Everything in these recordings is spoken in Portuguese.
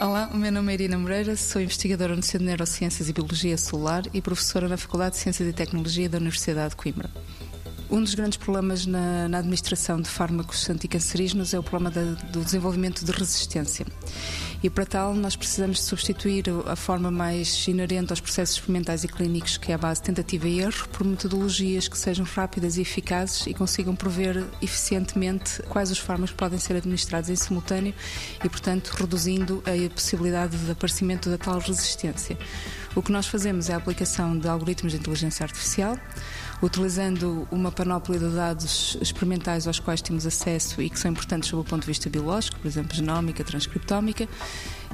Olá, o meu nome é Irina Moreira, sou investigadora no Centro de Neurociências e Biologia Celular e professora na Faculdade de Ciências e Tecnologia da Universidade de Coimbra. Um dos grandes problemas na, na administração de fármacos anticancerígenos é o problema da, do desenvolvimento de resistência. E para tal, nós precisamos substituir a forma mais inerente aos processos experimentais e clínicos, que é a base de tentativa e erro, por metodologias que sejam rápidas e eficazes e consigam prever eficientemente quais os fármacos podem ser administrados em simultâneo e, portanto, reduzindo a possibilidade de aparecimento da tal resistência. O que nós fazemos é a aplicação de algoritmos de inteligência artificial, utilizando uma panóplia de dados experimentais aos quais temos acesso e que são importantes sob o ponto de vista biológico, por exemplo, genómica, transcriptómica.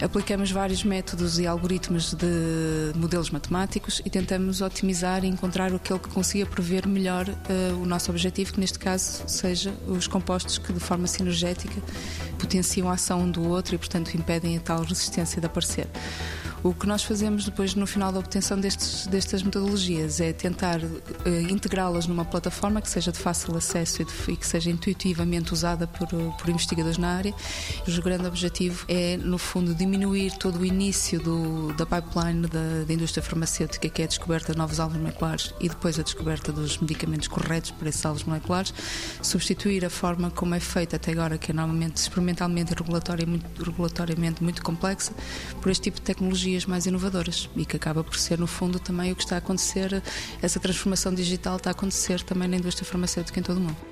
Aplicamos vários métodos e algoritmos de modelos matemáticos e tentamos otimizar e encontrar aquele que consiga prever melhor uh, o nosso objetivo, que neste caso seja os compostos que de forma sinergética potenciam a ação um do outro e, portanto, impedem a tal resistência de aparecer. O que nós fazemos depois, no final da obtenção destes, destas metodologias, é tentar uh, integrá-las numa plataforma que seja de fácil acesso e, de, e que seja intuitivamente usada por, por, investigadores na área. O grande objetivo é, no fundo, diminuir todo o início do, da pipeline da, da, indústria farmacêutica, que é a descoberta de novos alvos moleculares e depois a descoberta dos medicamentos corretos para esses alvos moleculares, substituir a forma como é feita até agora, que é normalmente experimentalmente e regulatoriamente, regulatoriamente muito complexa, por este tipo de tecnologia tecnologias mais inovadoras e que acaba por ser, no fundo, também o que está a acontecer, essa transformação digital está a acontecer também na indústria farmacêutica em todo o mundo.